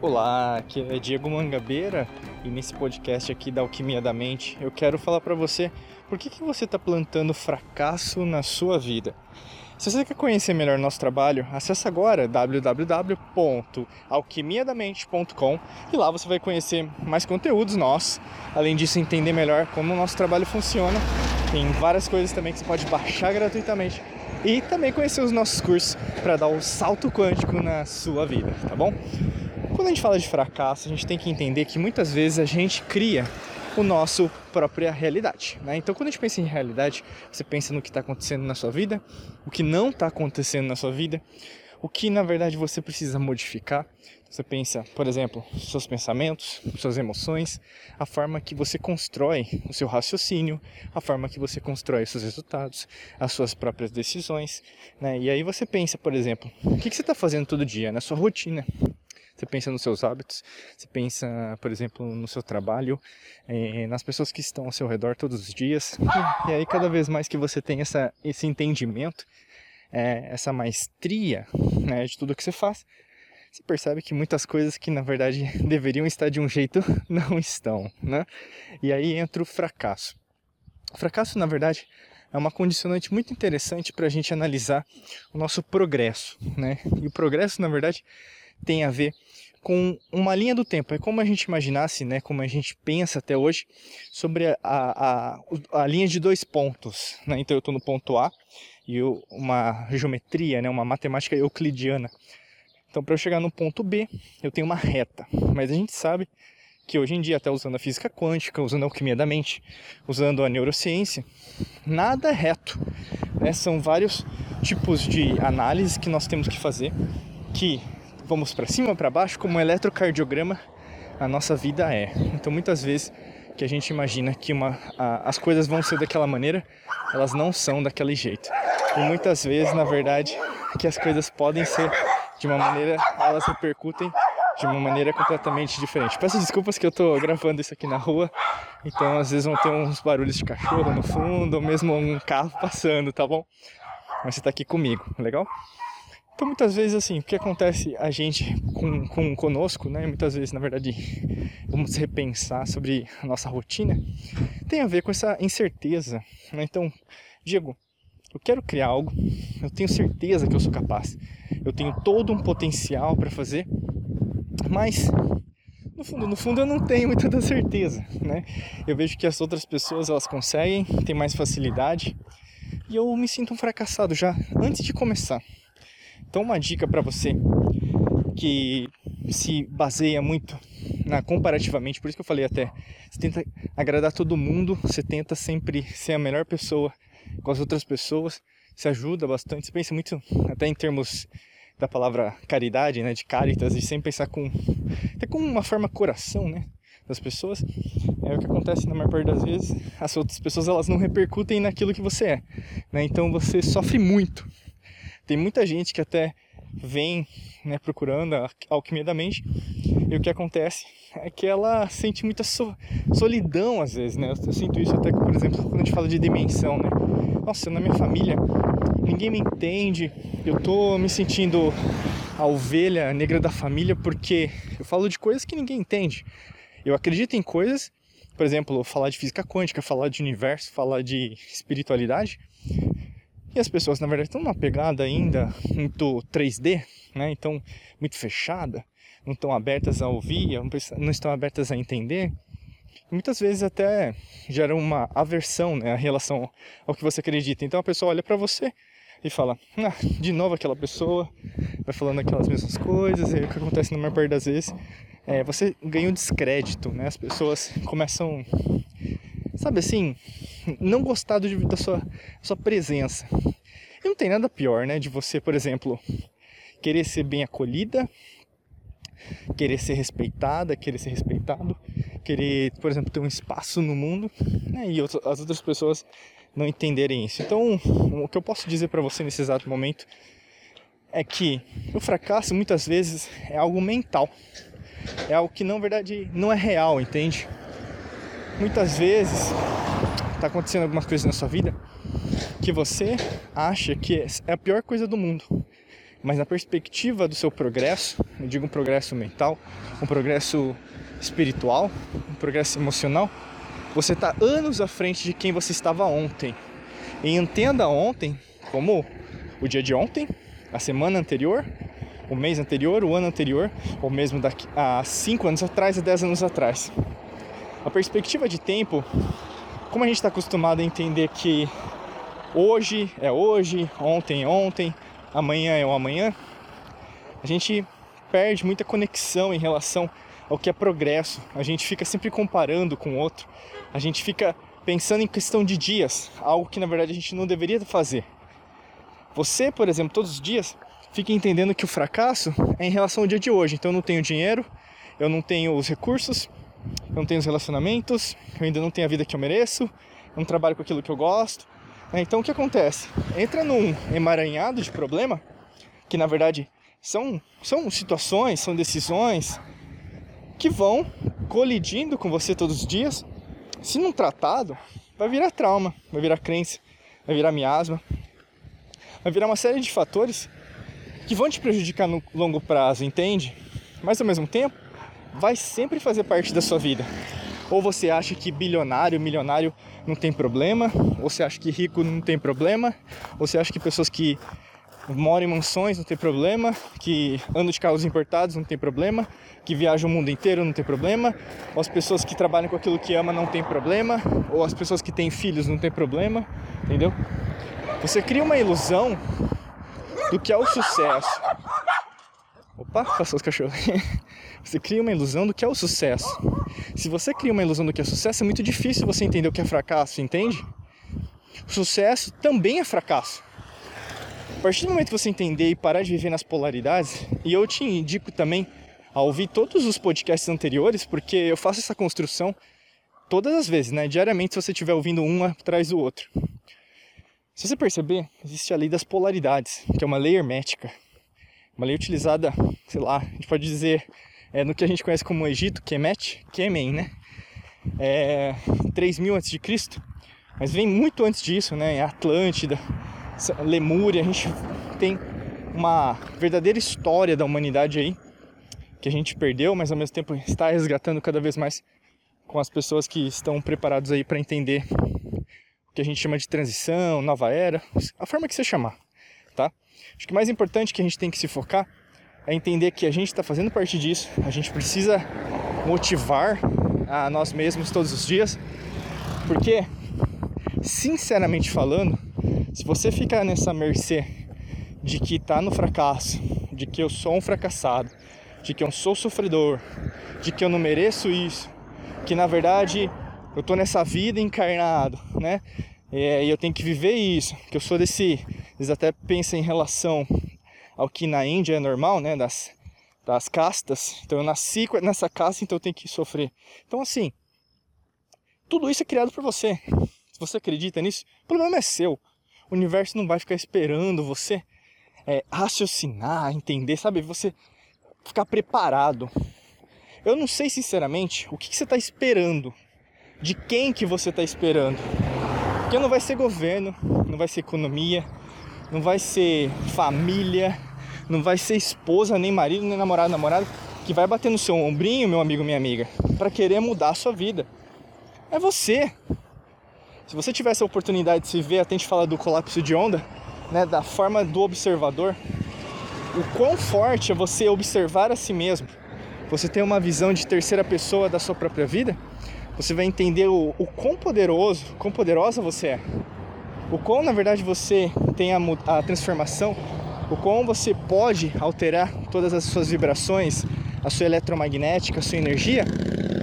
Olá, aqui é Diego Mangabeira e nesse podcast aqui da Alquimia da Mente eu quero falar para você por que, que você está plantando fracasso na sua vida. Se você quer conhecer melhor nosso trabalho, acesse agora www.alquimiadamente.com e lá você vai conhecer mais conteúdos nossos. Além disso, entender melhor como o nosso trabalho funciona. Tem várias coisas também que você pode baixar gratuitamente e também conhecer os nossos cursos para dar o um salto quântico na sua vida, tá bom? Quando a gente fala de fracasso, a gente tem que entender que muitas vezes a gente cria o nosso própria realidade. Né? Então, quando a gente pensa em realidade, você pensa no que está acontecendo na sua vida, o que não está acontecendo na sua vida, o que na verdade você precisa modificar. Você pensa, por exemplo, seus pensamentos, suas emoções, a forma que você constrói o seu raciocínio, a forma que você constrói os seus resultados, as suas próprias decisões. Né? E aí você pensa, por exemplo, o que, que você está fazendo todo dia na sua rotina? Você pensa nos seus hábitos, você pensa, por exemplo, no seu trabalho, eh, nas pessoas que estão ao seu redor todos os dias. E aí, cada vez mais que você tem essa, esse entendimento, eh, essa maestria né, de tudo que você faz, você percebe que muitas coisas que na verdade deveriam estar de um jeito não estão, né? E aí entra o fracasso. O fracasso, na verdade, é uma condicionante muito interessante para a gente analisar o nosso progresso, né? E o progresso, na verdade, tem a ver com uma linha do tempo. É como a gente imaginasse, né, como a gente pensa até hoje, sobre a, a, a linha de dois pontos. Né? Então eu estou no ponto A e eu, uma geometria, né, uma matemática euclidiana. Então para eu chegar no ponto B, eu tenho uma reta. Mas a gente sabe que hoje em dia, até usando a física quântica, usando a alquimia da mente, usando a neurociência, nada é reto. Né? São vários tipos de análise que nós temos que fazer que vamos para cima, para baixo, como um eletrocardiograma a nossa vida é. Então muitas vezes que a gente imagina que uma, a, as coisas vão ser daquela maneira, elas não são daquele jeito. E muitas vezes, na verdade, que as coisas podem ser de uma maneira, elas repercutem de uma maneira completamente diferente. Peço desculpas que eu tô gravando isso aqui na rua, então às vezes vão ter uns barulhos de cachorro no fundo, ou mesmo um carro passando, tá bom? Mas você tá aqui comigo, legal? Então, muitas vezes, assim, o que acontece a gente com, com conosco, né? Muitas vezes, na verdade, vamos repensar sobre a nossa rotina, tem a ver com essa incerteza, né? Então, Diego, eu quero criar algo, eu tenho certeza que eu sou capaz, eu tenho todo um potencial para fazer, mas no fundo, no fundo eu não tenho muita certeza, né? Eu vejo que as outras pessoas elas conseguem, têm mais facilidade, e eu me sinto um fracassado já antes de começar. Então, uma dica para você que se baseia muito na comparativamente, por isso que eu falei até, você tenta agradar todo mundo, você tenta sempre ser a melhor pessoa com as outras pessoas, se ajuda bastante, você pensa muito até em termos da palavra caridade, né, de caritas, e sempre pensar com até com uma forma coração, né, das pessoas. É o que acontece na maior parte das vezes, as outras pessoas elas não repercutem naquilo que você é, né? Então você sofre muito tem muita gente que até vem né, procurando a alquimia da mente e o que acontece é que ela sente muita so solidão às vezes, né? Eu sinto isso até, por exemplo, quando a gente fala de dimensão, né? Nossa, na minha família ninguém me entende, eu tô me sentindo a ovelha negra da família porque eu falo de coisas que ninguém entende. Eu acredito em coisas, por exemplo, falar de física quântica, falar de universo, falar de espiritualidade, e as pessoas, na verdade, estão numa pegada ainda muito 3D, né? Então, muito fechada, não estão abertas a ouvir, não estão abertas a entender. muitas vezes até gera uma aversão, né, em relação ao que você acredita. Então a pessoa olha para você e fala: ah, de novo aquela pessoa, vai falando aquelas mesmas coisas, e o que acontece na maior parte das vezes é você ganha um descrédito, né? As pessoas começam sabe assim, não gostar de, da sua, sua presença. E não tem nada pior, né, de você, por exemplo, querer ser bem acolhida, querer ser respeitada, querer ser respeitado, querer, por exemplo, ter um espaço no mundo, né, e as outras pessoas não entenderem isso. Então, o que eu posso dizer para você nesse exato momento é que o fracasso muitas vezes é algo mental. É algo que na verdade não é real, entende? Muitas vezes está acontecendo algumas coisas na sua vida que você acha que é a pior coisa do mundo. mas na perspectiva do seu progresso, eu digo um progresso mental, um progresso espiritual, um progresso emocional, você está anos à frente de quem você estava ontem. E entenda ontem como o dia de ontem, a semana anterior, o mês anterior, o ano anterior, ou mesmo daqui a 5 anos atrás, a 10 anos atrás. A perspectiva de tempo, como a gente está acostumado a entender que hoje é hoje, ontem é ontem, amanhã é o amanhã, a gente perde muita conexão em relação ao que é progresso. A gente fica sempre comparando com o outro. A gente fica pensando em questão de dias, algo que na verdade a gente não deveria fazer. Você, por exemplo, todos os dias fica entendendo que o fracasso é em relação ao dia de hoje. Então eu não tenho dinheiro, eu não tenho os recursos, eu não tenho os relacionamentos, eu ainda não tenho a vida que eu mereço, eu não trabalho com aquilo que eu gosto. É, então o que acontece? Entra num emaranhado de problema, que na verdade são, são situações, são decisões que vão colidindo com você todos os dias. Se não tratado, vai virar trauma, vai virar crença, vai virar miasma, vai virar uma série de fatores que vão te prejudicar no longo prazo, entende? Mas ao mesmo tempo, vai sempre fazer parte da sua vida. Ou você acha que bilionário, milionário não tem problema, ou você acha que rico não tem problema, ou você acha que pessoas que moram em mansões não tem problema, que andam de carros importados não tem problema, que viajam o mundo inteiro não tem problema, ou as pessoas que trabalham com aquilo que ama não tem problema, ou as pessoas que têm filhos não tem problema, entendeu? Você cria uma ilusão do que é o sucesso. Opa, passou os cachorros. Você cria uma ilusão do que é o sucesso. Se você cria uma ilusão do que é sucesso, é muito difícil você entender o que é fracasso, entende? O sucesso também é fracasso. A partir do momento que você entender e parar de viver nas polaridades, e eu te indico também a ouvir todos os podcasts anteriores, porque eu faço essa construção todas as vezes, né? Diariamente, se você estiver ouvindo um atrás do outro. Se você perceber, existe a lei das polaridades, que é uma lei hermética. Uma lei utilizada, sei lá, a gente pode dizer, é, no que a gente conhece como Egito, Kemet, Kemen, né? É, 3000 a.C., mas vem muito antes disso, né? Em Atlântida, Lemúria, a gente tem uma verdadeira história da humanidade aí, que a gente perdeu, mas ao mesmo tempo está resgatando cada vez mais com as pessoas que estão preparados aí para entender que a gente chama de transição, nova era, a forma que você chamar, tá? Acho que o mais importante que a gente tem que se focar é entender que a gente está fazendo parte disso, a gente precisa motivar a nós mesmos todos os dias, porque, sinceramente falando, se você ficar nessa mercê de que está no fracasso, de que eu sou um fracassado, de que eu sou sofredor, de que eu não mereço isso, que na verdade eu tô nessa vida encarnado, né? É, e eu tenho que viver isso, que eu sou desse. Eles até pensam em relação ao que na Índia é normal, né? Das, das castas. Então eu nasci nessa casta, então eu tenho que sofrer. Então, assim, tudo isso é criado por você. Se você acredita nisso, o problema é seu. O universo não vai ficar esperando você é, raciocinar, entender, sabe? Você ficar preparado. Eu não sei sinceramente o que, que você está esperando, de quem que você está esperando. Porque não vai ser governo, não vai ser economia, não vai ser família, não vai ser esposa, nem marido, nem namorado, namorado que vai bater no seu ombrinho, meu amigo, minha amiga, para querer mudar a sua vida. É você. Se você tivesse a oportunidade de se ver, até a gente fala do colapso de onda, né, da forma do observador, o quão forte é você observar a si mesmo. Você tem uma visão de terceira pessoa da sua própria vida você vai entender o, o quão poderoso, quão poderosa você é. O quão, na verdade, você tem a, a transformação, o quão você pode alterar todas as suas vibrações, a sua eletromagnética, a sua energia,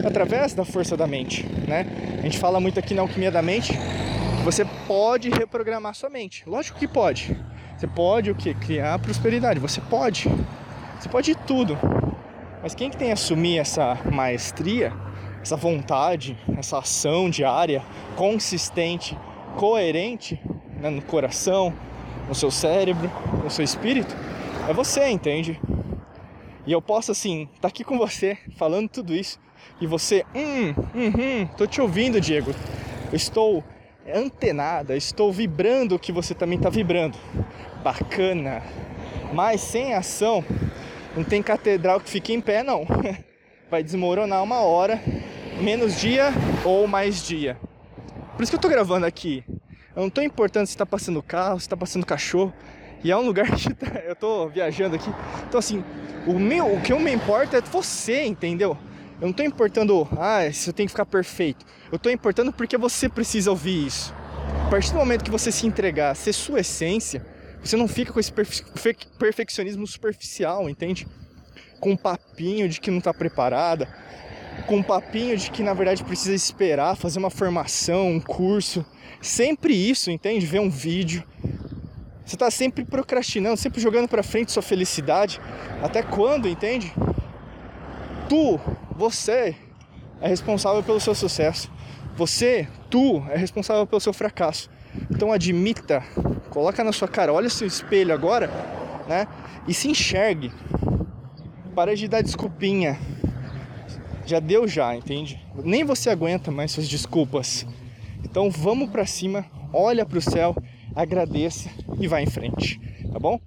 através da força da mente, né? A gente fala muito aqui na alquimia da mente que você pode reprogramar sua mente. Lógico que pode. Você pode o que? Criar prosperidade. Você pode. Você pode tudo. Mas quem que tem que assumir essa maestria essa vontade, essa ação diária, consistente, coerente né, no coração, no seu cérebro, no seu espírito, é você, entende? E eu posso assim, estar tá aqui com você, falando tudo isso, e você, hum, hum, tô te ouvindo, Diego. Estou antenada, estou vibrando o que você também está vibrando. Bacana. Mas sem ação, não tem catedral que fique em pé, não. Vai desmoronar uma hora, menos dia ou mais dia. Por isso que eu tô gravando aqui. Eu não tô importando se tá passando carro, se tá passando cachorro. E é um lugar que tá, eu tô viajando aqui. Então assim, o, meu, o que eu me importa é você, entendeu? Eu não tô importando, ah, se eu tenho que ficar perfeito. Eu tô importando porque você precisa ouvir isso. A partir do momento que você se entregar, ser sua essência, você não fica com esse perfe perfeccionismo superficial, entende? Com um papinho de que não tá preparada, com um papinho de que na verdade precisa esperar, fazer uma formação, um curso. Sempre isso, entende? Ver um vídeo. Você tá sempre procrastinando, sempre jogando para frente sua felicidade. Até quando, entende? Tu, você é responsável pelo seu sucesso. Você, tu, é responsável pelo seu fracasso. Então admita, coloca na sua cara, olha seu espelho agora, né? E se enxergue. Para de dar desculpinha. Já deu já, entende? Nem você aguenta mais suas desculpas. Então vamos para cima, olha para o céu, agradeça e vá em frente, tá bom?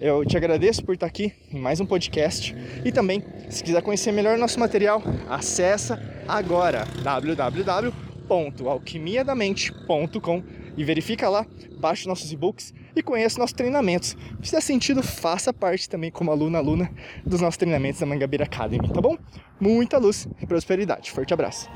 Eu te agradeço por estar aqui em mais um podcast e também, se quiser conhecer melhor nosso material, acessa agora www.alquimiadamente.com e verifica lá, baixe nossos e-books e conheça nossos treinamentos. Se fizer sentido, faça parte também como aluna aluna dos nossos treinamentos da Mangabeira Academy, tá bom? Muita luz e prosperidade. Forte abraço.